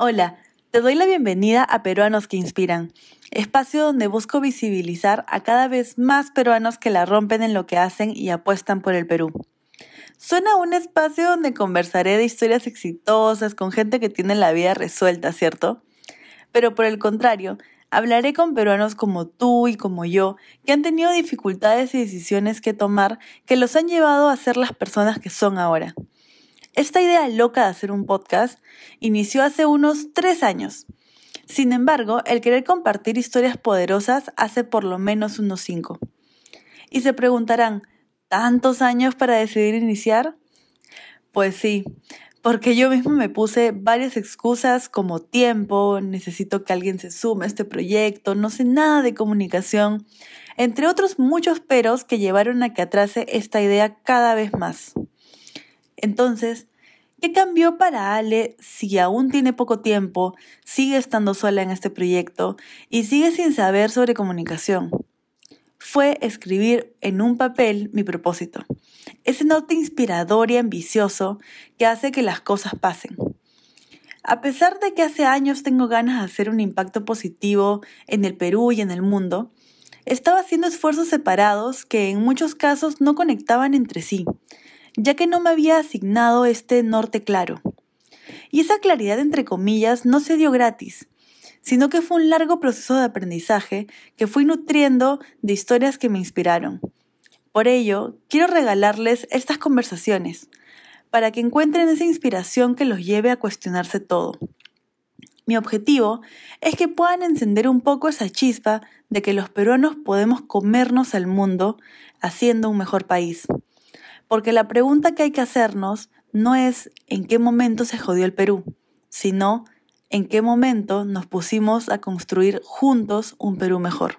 Hola, te doy la bienvenida a Peruanos que Inspiran, espacio donde busco visibilizar a cada vez más peruanos que la rompen en lo que hacen y apuestan por el Perú. Suena un espacio donde conversaré de historias exitosas con gente que tiene la vida resuelta, ¿cierto? Pero por el contrario, hablaré con peruanos como tú y como yo, que han tenido dificultades y decisiones que tomar que los han llevado a ser las personas que son ahora. Esta idea loca de hacer un podcast inició hace unos tres años. Sin embargo, el querer compartir historias poderosas hace por lo menos unos cinco. Y se preguntarán, ¿tantos años para decidir iniciar? Pues sí, porque yo mismo me puse varias excusas como tiempo, necesito que alguien se sume a este proyecto, no sé nada de comunicación, entre otros muchos peros que llevaron a que atrase esta idea cada vez más. Entonces, ¿qué cambió para Ale si aún tiene poco tiempo, sigue estando sola en este proyecto y sigue sin saber sobre comunicación? Fue escribir en un papel mi propósito, ese note inspirador y ambicioso que hace que las cosas pasen. A pesar de que hace años tengo ganas de hacer un impacto positivo en el Perú y en el mundo, estaba haciendo esfuerzos separados que en muchos casos no conectaban entre sí ya que no me había asignado este norte claro. Y esa claridad entre comillas no se dio gratis, sino que fue un largo proceso de aprendizaje que fui nutriendo de historias que me inspiraron. Por ello, quiero regalarles estas conversaciones, para que encuentren esa inspiración que los lleve a cuestionarse todo. Mi objetivo es que puedan encender un poco esa chispa de que los peruanos podemos comernos al mundo haciendo un mejor país. Porque la pregunta que hay que hacernos no es en qué momento se jodió el Perú, sino en qué momento nos pusimos a construir juntos un Perú mejor.